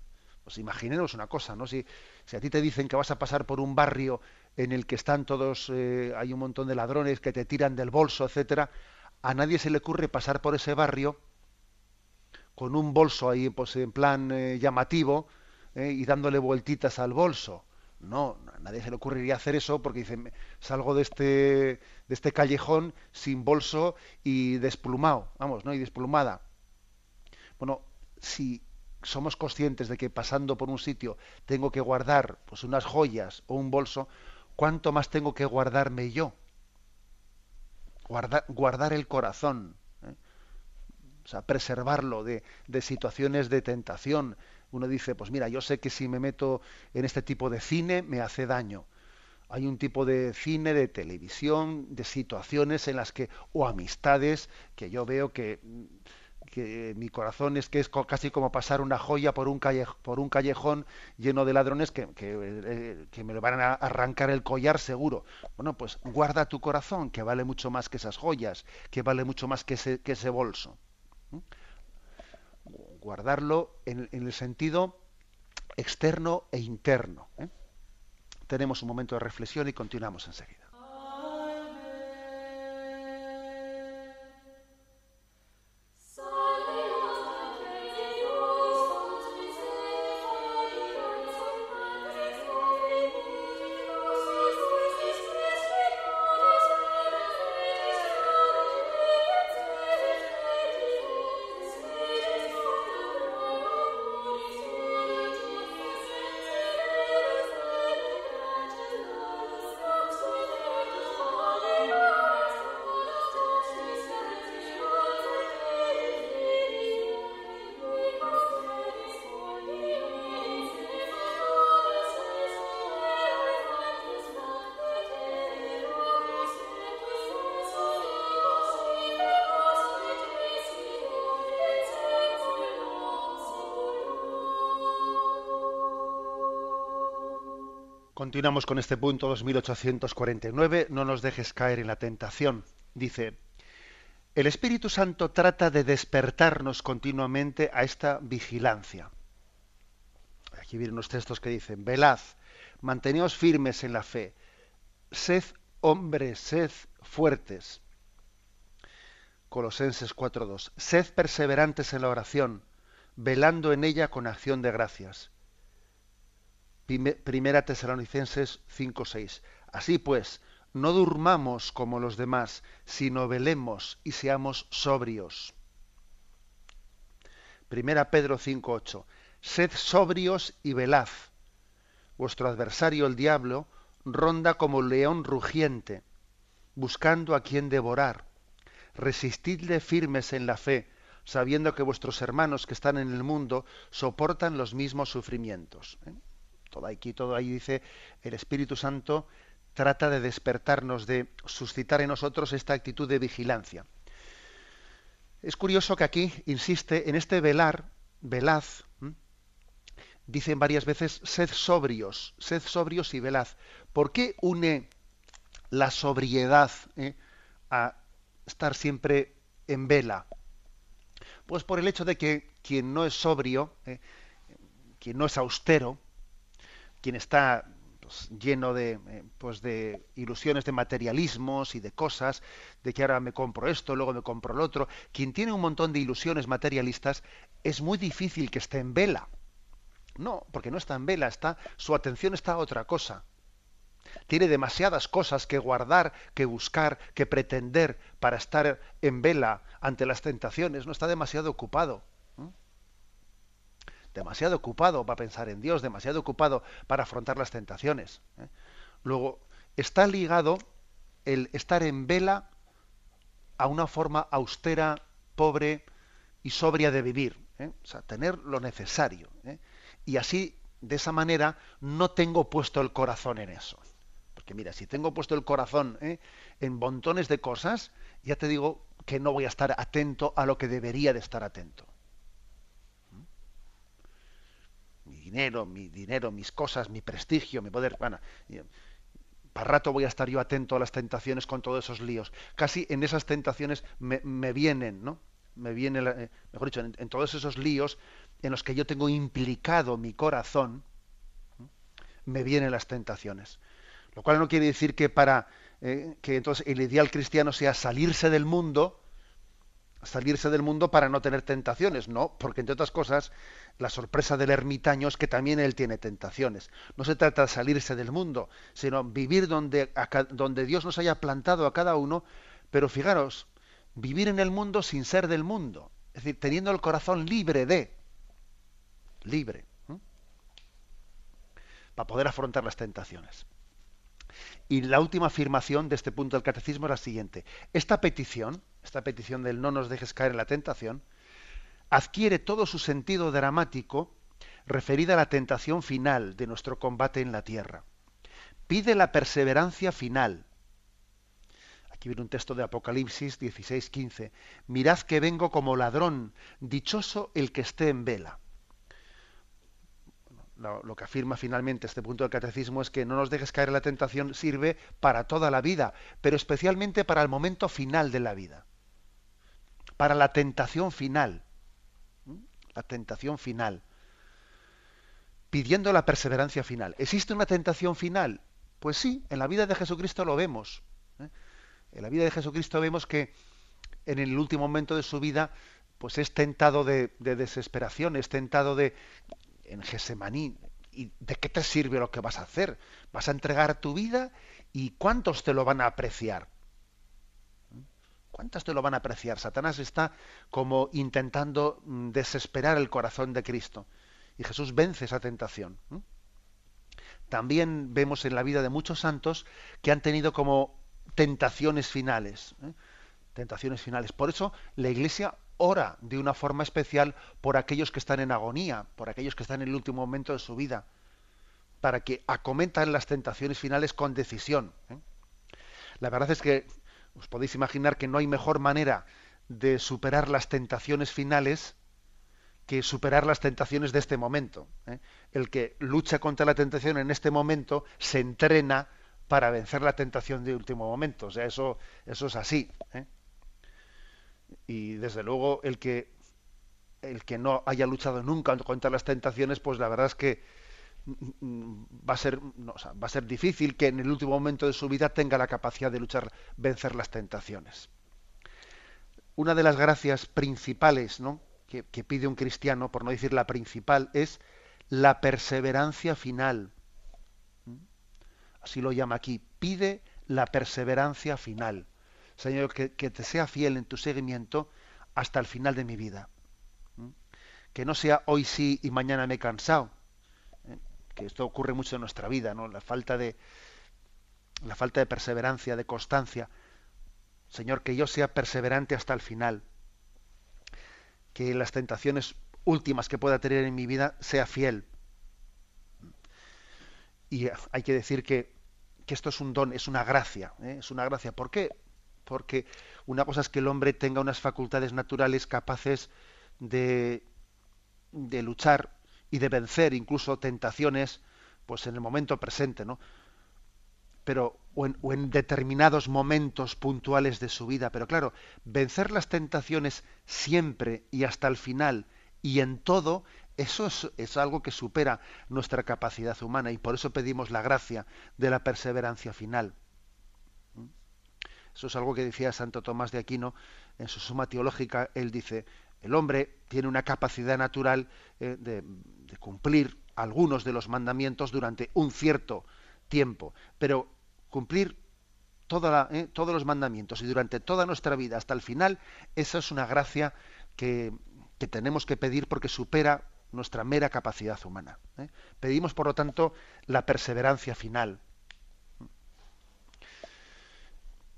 pues imaginemos una cosa, ¿no? Si, si, a ti te dicen que vas a pasar por un barrio en el que están todos, eh, hay un montón de ladrones que te tiran del bolso, etcétera, a nadie se le ocurre pasar por ese barrio con un bolso ahí, pues en plan eh, llamativo y dándole vueltitas al bolso. No, a nadie se le ocurriría hacer eso porque dice, salgo de este, de este callejón sin bolso y desplumado, vamos, ¿no? Y desplumada. Bueno, si somos conscientes de que pasando por un sitio tengo que guardar pues unas joyas o un bolso, ¿cuánto más tengo que guardarme yo? Guardar, guardar el corazón, ¿eh? O sea, preservarlo de, de situaciones de tentación. Uno dice, pues mira, yo sé que si me meto en este tipo de cine me hace daño. Hay un tipo de cine, de televisión, de situaciones en las que, o amistades, que yo veo que que mi corazón es que es casi como pasar una joya por un, por un callejón lleno de ladrones que, eh, que, me lo van a arrancar el collar seguro. Bueno, pues guarda tu corazón, que vale mucho más que esas joyas, que vale mucho más que ese, que ese bolso. Guardarlo en, el sentido externo e interno. ¿eh? Tenemos un momento de reflexión y continuamos enseguida. Continuamos con este punto 2849. No nos dejes caer en la tentación. Dice, el Espíritu Santo trata de despertarnos continuamente a esta vigilancia. Aquí vienen unos textos que dicen, velad, manteneos firmes en la fe, sed hombres, sed fuertes. Colosenses 4.2, sed perseverantes en la oración, velando en ella con acción de gracias Primera Tesalonicenses 5:6. Así pues, no durmamos como los demás, sino velemos y seamos sobrios. Primera Pedro 5:8. Sed sobrios y velad. Vuestro adversario el diablo ronda como león rugiente, buscando a quien devorar. Resistidle firmes en la fe, sabiendo que vuestros hermanos que están en el mundo soportan los mismos sufrimientos. ¿eh? Todo aquí, todo ahí dice, el Espíritu Santo trata de despertarnos, de suscitar en nosotros esta actitud de vigilancia. Es curioso que aquí insiste en este velar, velaz, dicen varias veces, sed sobrios, sed sobrios y velaz. ¿Por qué une la sobriedad eh, a estar siempre en vela? Pues por el hecho de que quien no es sobrio, eh, quien no es austero, quien está pues, lleno de, eh, pues de ilusiones de materialismos y de cosas, de que ahora me compro esto, luego me compro lo otro, quien tiene un montón de ilusiones materialistas, es muy difícil que esté en vela. No, porque no está en vela, está, su atención está a otra cosa. Tiene demasiadas cosas que guardar, que buscar, que pretender para estar en vela ante las tentaciones, no está demasiado ocupado demasiado ocupado para pensar en Dios, demasiado ocupado para afrontar las tentaciones. ¿eh? Luego, está ligado el estar en vela a una forma austera, pobre y sobria de vivir. ¿eh? O sea, tener lo necesario. ¿eh? Y así, de esa manera, no tengo puesto el corazón en eso. Porque mira, si tengo puesto el corazón en montones de cosas, ya te digo que no voy a estar atento a lo que debería de estar atento. Dinero, mi dinero, mis cosas, mi prestigio, mi poder. Bueno, para rato voy a estar yo atento a las tentaciones con todos esos líos. Casi en esas tentaciones me, vienen, ¿no? Me viene, eh, mejor dicho, en, todos esos líos en los que yo tengo implicado mi corazón, me vienen las tentaciones. Lo cual no quiere decir que para eh, que entonces el ideal cristiano sea salirse del mundo, salirse del mundo para no tener tentaciones, no, porque entre otras cosas la sorpresa del ermitaño es que también él tiene tentaciones. No se trata de salirse del mundo, sino vivir donde, donde Dios nos haya plantado a cada uno, pero fijaros, vivir en el mundo sin ser del mundo, es decir, teniendo el corazón libre de, libre, para poder afrontar las tentaciones. Y la última afirmación de este punto del catecismo es la siguiente. Esta petición, esta petición del no nos dejes caer en la tentación, adquiere todo su sentido dramático referida a la tentación final de nuestro combate en la tierra. Pide la perseverancia final. Aquí viene un texto de Apocalipsis 16:15. Mirad que vengo como ladrón, dichoso el que esté en vela. Lo, que afirma finalmente este punto del catecismo es que no nos dejes caer la tentación sirve para toda la vida, pero especialmente para el momento final de la vida, para la tentación final la tentación final, pidiendo la perseverancia final. ¿Existe una tentación final? Pues sí, en la vida de Jesucristo lo vemos. ¿eh? En la vida de Jesucristo vemos que en el último momento de su vida, pues es tentado de, desesperación, es tentado de en Gesemaní. ¿Y de qué te sirve lo que vas a hacer? ¿Vas a entregar tu vida? ¿Y cuántos te lo van a apreciar? ¿Cuántas te lo van a apreciar? Satanás está como intentando mm, desesperar el corazón de Cristo. Y Jesús vence esa tentación. También vemos en la vida de muchos santos que han tenido como tentaciones finales. ¿eh? Tentaciones finales. Por eso la Iglesia ora de una forma especial por aquellos que están en agonía, por aquellos que están en el último momento de su vida, para que acometan las tentaciones finales con decisión. ¿eh? La verdad es que os podéis imaginar que no hay mejor manera de superar las tentaciones finales que superar las tentaciones de este momento. ¿eh? El que lucha contra la tentación en este momento se entrena para vencer la tentación de último momento. O sea, eso, eso es así. ¿eh? Y desde luego el que el que no haya luchado nunca contra las tentaciones, pues la verdad es que va a ser va a ser difícil que en el último momento de su vida tenga la capacidad de luchar vencer las tentaciones. Una de las gracias principales ¿no? que, pide un cristiano por no decir la principal es la perseverancia final. Así lo llama aquí pide la perseverancia final. Señor que, que te sea fiel en tu seguimiento hasta el final de mi vida. Que no sea hoy sí y mañana me he cansado que esto ocurre mucho en nuestra vida, ¿no? La falta de la falta de perseverancia, de constancia. Señor, que yo sea perseverante hasta el final. Que las tentaciones últimas que pueda tener en mi vida sea fiel. Y hay que decir que, que esto es un don, es una gracia, ¿eh? es una gracia. ¿Por qué? Porque una cosa es que el hombre tenga unas facultades naturales capaces de, de luchar y de vencer incluso tentaciones pues en el momento presente, ¿no? Pero o en, determinados momentos puntuales de su vida, pero claro, vencer las tentaciones siempre y hasta el final y en todo, eso es, es, algo que supera nuestra capacidad humana y por eso pedimos la gracia de la perseverancia final. Eso es algo que decía Santo Tomás de Aquino en su suma teológica. Él dice, el hombre tiene una capacidad natural eh, de, cumplir algunos de los mandamientos durante un cierto tiempo, pero cumplir eh, todos los mandamientos y durante toda nuestra vida hasta el final, esa es una gracia que, tenemos que pedir porque supera nuestra mera capacidad humana. ¿eh? Pedimos, por lo tanto, la perseverancia final.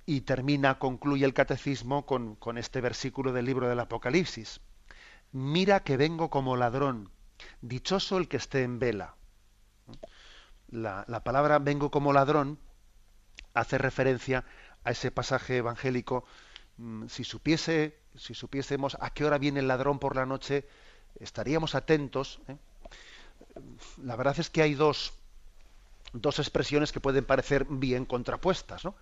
Y termina, concluye el catecismo con, con este versículo del libro del Apocalipsis. Mira que vengo como ladrón, dichoso el que esté en vela. La, la, palabra vengo como ladrón hace referencia a ese pasaje evangélico. Mm, si supiese, si supiésemos a qué hora viene el ladrón por la noche, estaríamos atentos. ¿eh? La verdad es que hay dos, dos expresiones que pueden parecer bien contrapuestas, ¿no?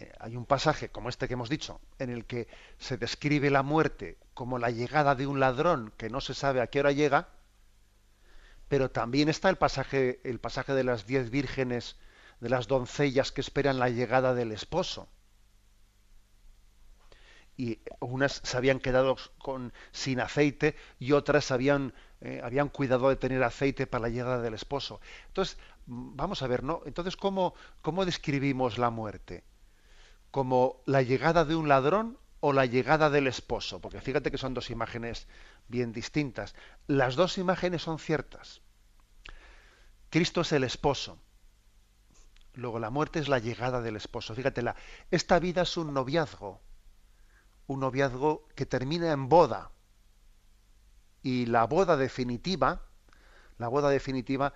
Eh, hay un pasaje como este que hemos dicho, en el que se describe la muerte como la llegada de un ladrón que no se sabe a qué hora llega, pero también está el pasaje, el pasaje de las diez vírgenes, de las doncellas que esperan la llegada del esposo. Y unas se habían quedado sin aceite y otras habían, eh, habían cuidado de tener aceite para la llegada del esposo. Entonces, vamos a ver, ¿no? Entonces, ¿cómo, cómo describimos la muerte? Como la llegada de un ladrón o la llegada del esposo, porque fíjate que son dos imágenes bien distintas. Las dos imágenes son ciertas. Cristo es el esposo. Luego la muerte es la llegada del esposo. Fíjate, esta vida es un noviazgo, un noviazgo que termina en boda. Y la boda definitiva, la boda definitiva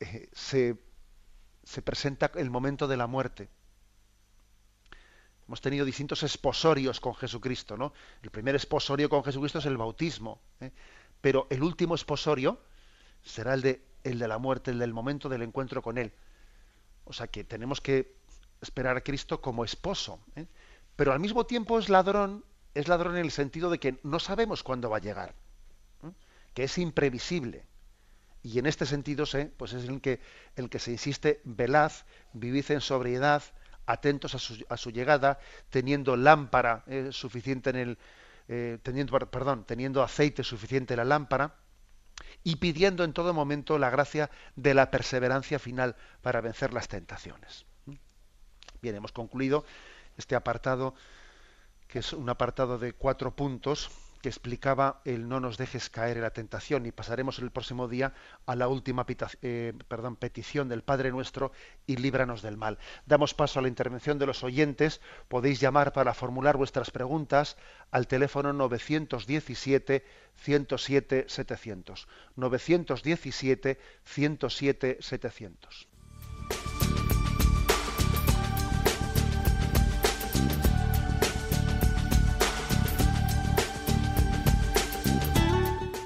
eh, se presenta el momento de la muerte. Hemos tenido distintos esposorios con Jesucristo, ¿no? El primer esposorio con Jesucristo es el bautismo, ¿eh? pero el último esposorio será el de, el de la muerte, el del momento del encuentro con Él. O sea que tenemos que esperar a Cristo como esposo, ¿eh? pero al mismo tiempo es ladrón, es ladrón en el sentido de que no sabemos cuándo va a llegar, ¿eh? que es imprevisible. Y en este sentido, pues es el que, el que se insiste, velad, vivid en sobriedad, atentos a su, a su llegada, teniendo lámpara eh, suficiente en el, eh, teniendo, perdón, teniendo aceite suficiente en la lámpara y pidiendo en todo momento la gracia de la perseverancia final para vencer las tentaciones. Bien, hemos concluido este apartado, que es un apartado de cuatro puntos que explicaba el no nos dejes caer en la tentación y pasaremos el próximo día a la última eh, petición del Padre nuestro y líbranos del mal. Damos paso a la intervención de los oyentes. Podéis llamar para formular vuestras preguntas al teléfono 917 107 700. 917 107 700.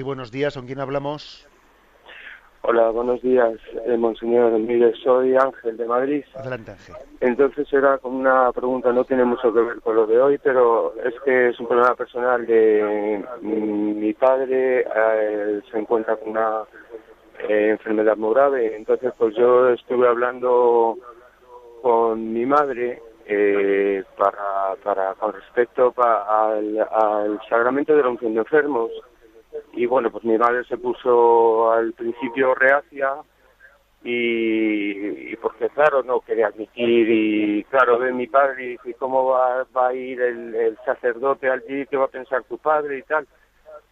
Sí, buenos días. ¿Con quién hablamos? Hola, buenos días, eh, Monseñor. Mire, soy Ángel de Madrid. Adelante, Ángel. Entonces era como una pregunta, no tiene mucho que ver con lo de hoy, pero es que es un problema personal de mi padre, eh, se encuentra con una eh, enfermedad muy grave. Entonces, pues yo estuve hablando con mi madre eh, para, para con respecto al, al sacramento de la unción de enfermos y bueno, pues mi madre se puso al principio reacia y, porque claro, no quería admitir y claro, ve mi padre y dice, ¿cómo va, va a ir el, el sacerdote allí? ¿Qué va a pensar tu padre y tal?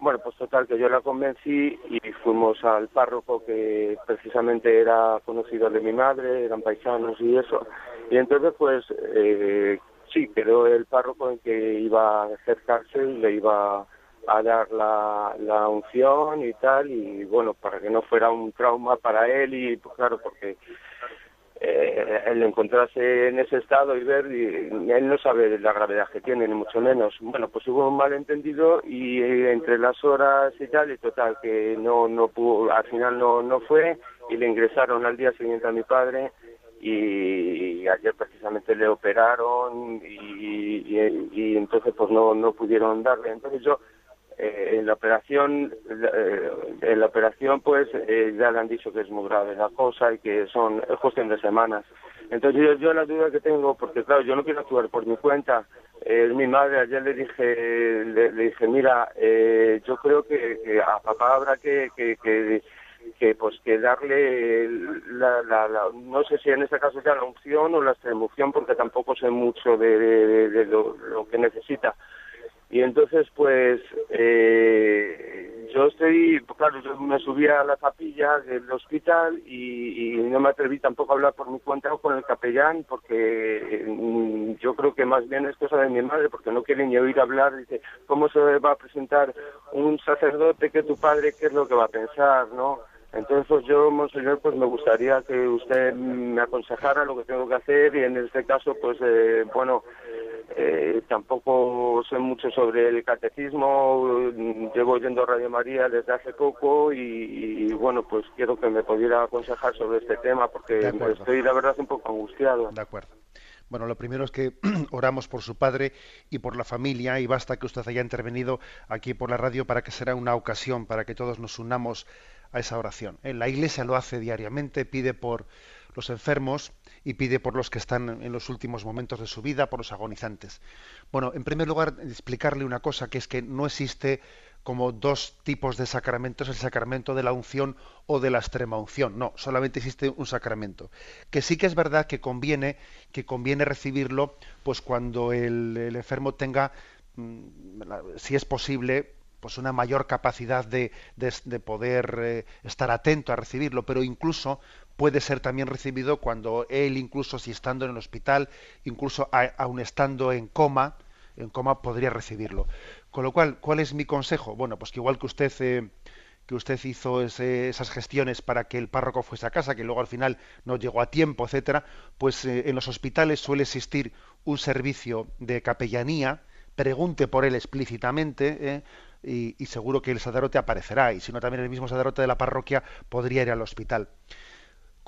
Bueno, pues total, que yo la convencí y fuimos al párroco que precisamente era conocido de mi madre, eran paisanos y eso. Y entonces, pues, eh, sí, quedó el párroco en que iba a acercarse y le iba a dar la, la unción y tal, y bueno, para que no fuera un trauma para él y pues claro, porque eh, el encontrarse en ese estado y ver, y, él no sabe la gravedad que tiene, ni mucho menos. Bueno, pues hubo un malentendido y eh, entre las horas y tal, y total, que no, no pudo, al final no, no fue y le ingresaron al día siguiente a mi padre y, ayer precisamente le operaron y, y, y, entonces pues no, no pudieron darle. Entonces yo eh, en la operación eh, en la operación pues eh, ya le han dicho que es muy grave la cosa y que son es cuestión de semanas. Entonces yo, yo la duda que tengo porque claro yo no quiero actuar por mi cuenta. Es mi madre ayer le dije le, dije mira yo creo que, a papá habrá que, que, que pues que darle la, la, no sé si en este caso sea la unción o la extremoción porque tampoco sé mucho de, de, lo, que necesita y entonces, pues, eh, yo estoy, claro, yo me subí a la capilla del hospital y, no me atreví tampoco a hablar por mi cuenta o con el capellán, porque mm, yo creo que más bien es cosa de mi madre, porque no quiere ni oír hablar, dice, ¿cómo se va a presentar un sacerdote que tu padre, qué es lo que va a pensar, no? Entonces, pues yo, monseñor, pues me gustaría que usted me aconsejara lo que tengo que hacer y en este caso, pues, eh, bueno, eh, tampoco sé mucho sobre el catecismo, llevo oyendo Radio María desde hace poco y, bueno, pues quiero que me pudiera aconsejar sobre este tema porque estoy, la verdad, un poco angustiado. De acuerdo. Bueno, lo primero es que [clears throat] oramos por su padre y por la familia y basta que usted haya intervenido aquí por la radio para que será una ocasión para que todos nos unamos a esa oración. ¿eh? La Iglesia lo hace diariamente, pide por los enfermos y pide por los que están en los últimos momentos de su vida, por los agonizantes. Bueno, en primer lugar, explicarle una cosa, que es que no existe como dos tipos de sacramentos, el sacramento de la unción o de la extrema unción. No, solamente existe un sacramento. Que sí que es verdad que conviene, que conviene recibirlo, pues cuando el, enfermo tenga, mm, si es posible, pues una mayor capacidad de, de, poder eh, estar atento a recibirlo, pero incluso puede ser también recibido cuando él, incluso si estando en el hospital, incluso aún estando en coma, en coma podría recibirlo. Con lo cual, ¿cuál es mi consejo? Bueno, pues que igual que usted eh, que usted hizo esas gestiones para que el párroco fuese a casa, que luego al final no llegó a tiempo, etcétera, pues eh, en los hospitales suele existir un servicio de capellanía, pregunte por él explícitamente, eh, y, seguro que el sacerdote aparecerá, y si no también el mismo sacerdote de la parroquia podría ir al hospital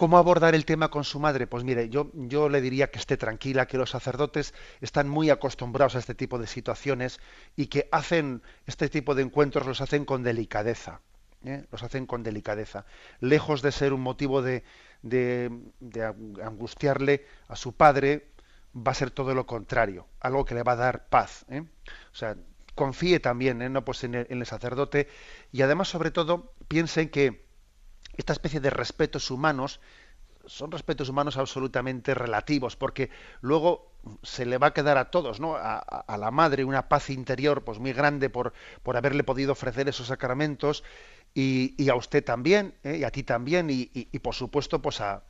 ¿Cómo abordar el tema con su madre? Pues mire, yo, yo le diría que esté tranquila, que los sacerdotes están muy acostumbrados a este tipo de situaciones y que hacen este tipo de encuentros los hacen con delicadeza. ¿eh? Los hacen con delicadeza. Lejos de ser un motivo de, de, angustiarle a su padre, va a ser todo lo contrario, algo que le va a dar paz. ¿eh? O sea, confíe también ¿eh? no pues en, el, sacerdote y además, sobre todo, piensen que esta especie de respetos humanos son respetos humanos absolutamente relativos, porque luego se le va a quedar a todos, ¿no? A, la madre una paz interior pues muy grande por, por haberle podido ofrecer esos sacramentos y, a usted también, ¿eh? y a ti también, y, por supuesto pues a,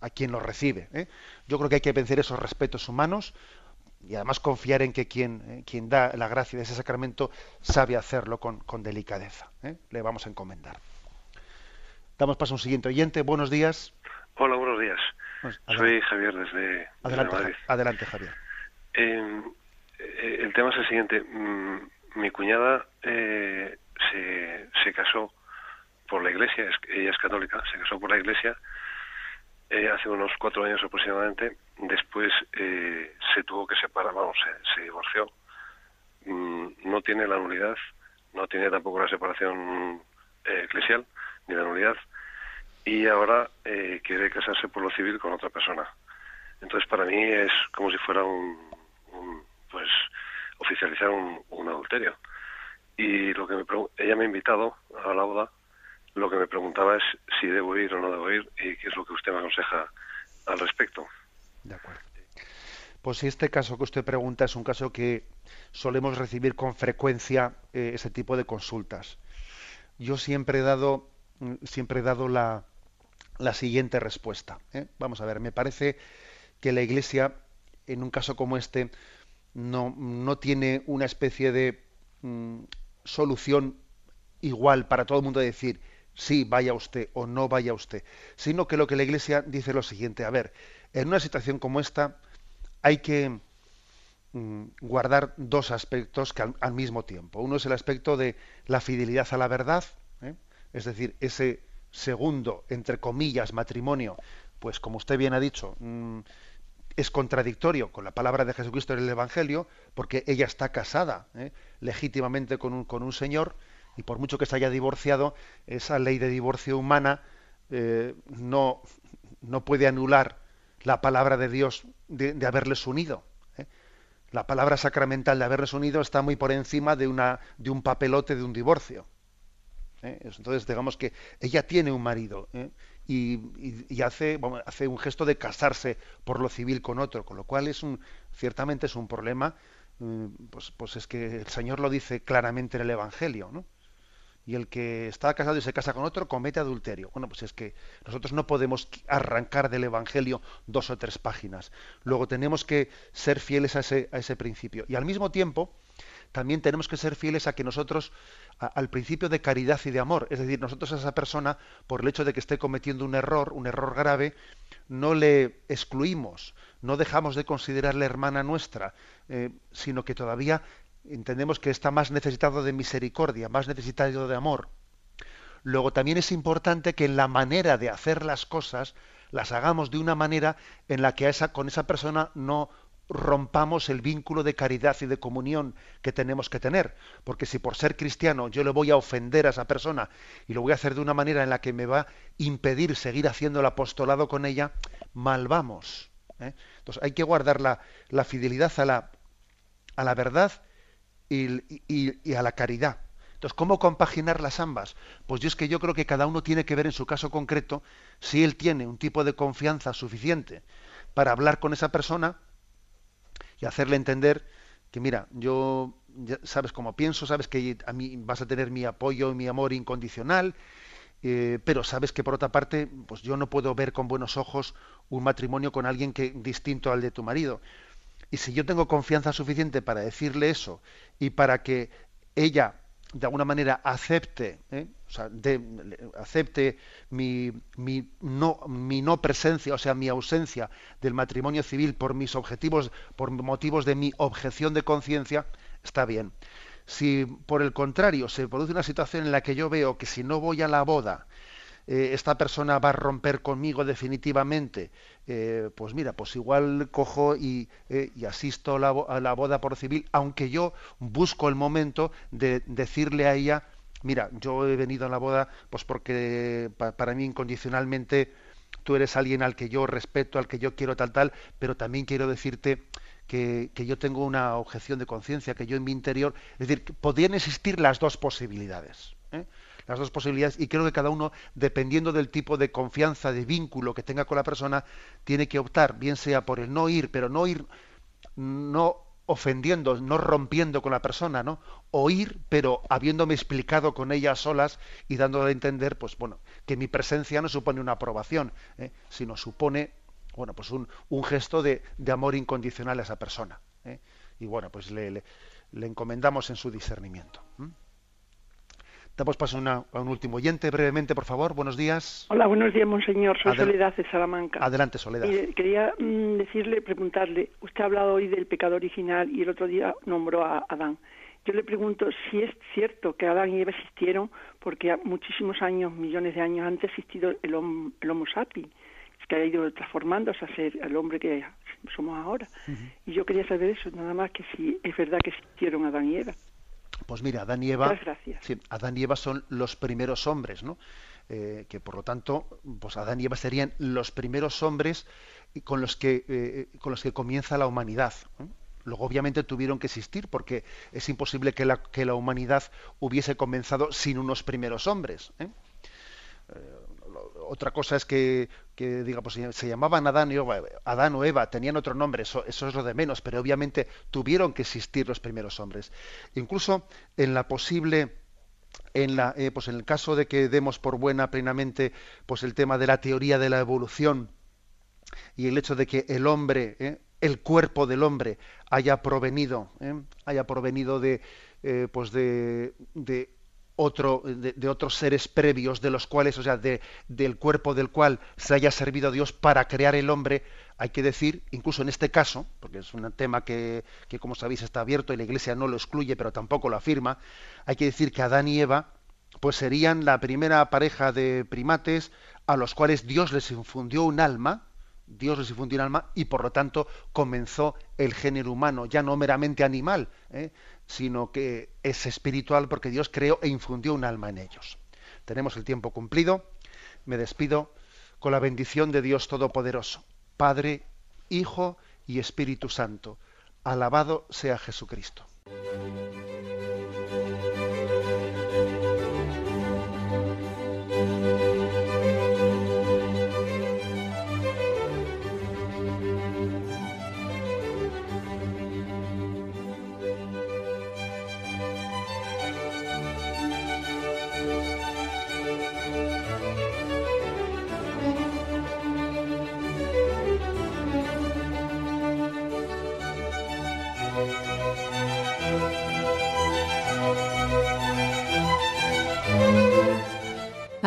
a, quien lo recibe. ¿eh? Yo creo que hay que vencer esos respetos humanos y además confiar en que quien, eh, quien da la gracia de ese sacramento sabe hacerlo con, con delicadeza. Le vamos a encomendar. Damos paso a un siguiente oyente. Buenos días. Hola, buenos días. Pues, Soy Javier desde, adelante, Madrid. Adelante, Javier. Em, eh, el tema es el siguiente. Mm, mi cuñada eh, se, se casó por la iglesia, ella es católica, se casó por la iglesia eh, hace unos cuatro años aproximadamente. Después se tuvo que separar, vamos, se, divorció. Mm, no tiene la nulidad, no tiene tampoco la separación eclesial ni la nulidad y ahora eh, quiere casarse por lo civil con otra persona. Entonces para mí es como si fuera un, pues oficializar un, adulterio. Y lo que me ella me ha invitado a la boda, lo que me preguntaba es si debo ir o no debo ir y qué es lo que usted me aconseja al respecto. De acuerdo. Pues si este caso que usted pregunta es un caso que solemos recibir con frecuencia eh, ese tipo de consultas. Yo siempre he dado siempre he dado la, la siguiente respuesta. ¿eh? Vamos a ver, me parece que la Iglesia, en un caso como este, no, no tiene una especie de mm, solución igual para todo el mundo de decir sí, vaya usted o no vaya usted, sino que lo que la Iglesia dice es lo siguiente, a ver, en una situación como esta hay que mm, guardar dos aspectos que al, mismo tiempo. Uno es el aspecto de la fidelidad a la verdad, ¿eh? es decir, ese segundo, entre comillas, matrimonio, pues como usted bien ha dicho, mm, es contradictorio con la palabra de Jesucristo en el Evangelio, porque ella está casada ¿eh? legítimamente con un, con un señor, y por mucho que se haya divorciado, esa ley de divorcio humana eh, no, no puede anular la palabra de Dios de, haberles unido. ¿eh? La palabra sacramental de haberles unido está muy por encima de, una, de un papelote de un divorcio. ¿eh? Entonces, digamos que ella tiene un marido y, hace, hace un gesto de casarse por lo civil con otro, con lo cual es un, ciertamente es un problema, pues, pues es que el Señor lo dice claramente en el Evangelio, ¿no? Y el que está casado y se casa con otro comete adulterio. Bueno, pues es que nosotros no podemos arrancar del Evangelio dos o tres páginas. Luego tenemos que ser fieles a ese, principio. Y al mismo tiempo, también tenemos que ser fieles a que nosotros, al principio de caridad y de amor, es decir, nosotros a esa persona, por el hecho de que esté cometiendo un error, un error grave, no le excluimos, no dejamos de considerarle hermana nuestra, eh, sino que todavía entendemos que está más necesitado de misericordia, más necesitado de amor. Luego también es importante que en la manera de hacer las cosas las hagamos de una manera en la que esa, con esa persona no rompamos el vínculo de caridad y de comunión que tenemos que tener. Porque si por ser cristiano yo le voy a ofender a esa persona y lo voy a hacer de una manera en la que me va a impedir seguir haciendo el apostolado con ella, mal vamos. ¿eh? Entonces hay que guardar la, fidelidad a la, a la verdad y, a la caridad. Entonces, ¿cómo compaginar las ambas? Pues yo es que yo creo que cada uno tiene que ver en su caso concreto si él tiene un tipo de confianza suficiente para hablar con esa persona, y hacerle entender que mira, yo sabes cómo pienso, sabes que a mí vas a tener mi apoyo y mi amor incondicional, eh, pero sabes que por otra parte, pues yo no puedo ver con buenos ojos un matrimonio con alguien que distinto al de tu marido. Y si yo tengo confianza suficiente para decirle eso y para que ella de alguna manera acepte, ¿eh? o sea, acepte mi, mi, no, mi no presencia, o sea, mi ausencia del matrimonio civil por mis objetivos, por motivos de mi objeción de conciencia, está bien. Si por el contrario se produce una situación en la que yo veo que si no voy a la boda, eh, esta persona va a romper conmigo definitivamente, eh, pues mira, pues igual cojo y, eh, asisto a la, boda por civil, aunque yo busco el momento de decirle a ella, mira, yo he venido a la boda pues porque para mí incondicionalmente tú eres alguien al que yo respeto, al que yo quiero tal tal, pero también quiero decirte que, que yo tengo una objeción de conciencia, que yo en mi interior, es decir, podrían existir las dos posibilidades. Las dos posibilidades y creo que cada uno, dependiendo del tipo de confianza, de vínculo que tenga con la persona, tiene que optar, bien sea por el no ir, pero no ir, no ofendiendo, no rompiendo con la persona, ¿no? O ir, pero habiéndome explicado con ella solas y dándole a entender, pues bueno, que mi presencia no supone una aprobación, ¿eh? sino supone, bueno, pues un, un gesto de, de, amor incondicional a esa persona. ¿eh? Y bueno, pues le, le, encomendamos en su discernimiento. Damos paso a, un último oyente, brevemente, por favor. Buenos días. Hola, buenos días, monseñor. Soy Soledad de Salamanca. Adelante, Soledad. quería mm, decirle, preguntarle, usted ha hablado hoy del pecado original y el otro día nombró a Adán. Yo le pregunto si es cierto que Adán y Eva existieron porque muchísimos años, millones de años antes ha existido el, el Homo sapiens, que ha ido transformándose a ser el hombre que somos ahora. Y yo quería saber eso, nada más que si es verdad que existieron Adán y Eva. Pues mira, Adán y Eva, Adán y Eva son los primeros hombres, ¿no? Eh, que por lo tanto, pues Adán y Eva serían los primeros hombres con los que, eh, con los que comienza la humanidad. Luego, obviamente, tuvieron que existir, porque es imposible que la, que la humanidad hubiese comenzado sin unos primeros hombres. Otra cosa es que, digamos, se llamaban Adán, y Eva, Adán o Eva, tenían otro nombre, eso, es lo de menos, pero obviamente tuvieron que existir los primeros hombres. Incluso en la posible en la eh, pues en el caso de que demos por buena plenamente pues el tema de la teoría de la evolución y el hecho de que el hombre eh, el cuerpo del hombre haya provenido eh, haya provenido de pues de, de otro, de, otros seres previos de los cuales, o sea, de, del cuerpo del cual se haya servido Dios para crear el hombre, hay que decir, incluso en este caso, porque es un tema que, que, como sabéis está abierto y la Iglesia no lo excluye, pero tampoco lo afirma, hay que decir que Adán y Eva, pues serían la primera pareja de primates a los cuales Dios les infundió un alma, Dios les infundió un alma y por lo tanto comenzó el género humano, ya no meramente animal, ¿eh? Sino que es espiritual porque Dios creó e infundió un alma en ellos. Tenemos el tiempo cumplido. Me despido con la bendición de Dios Todopoderoso, Padre, Hijo y Espíritu Santo. Alabado sea Jesucristo.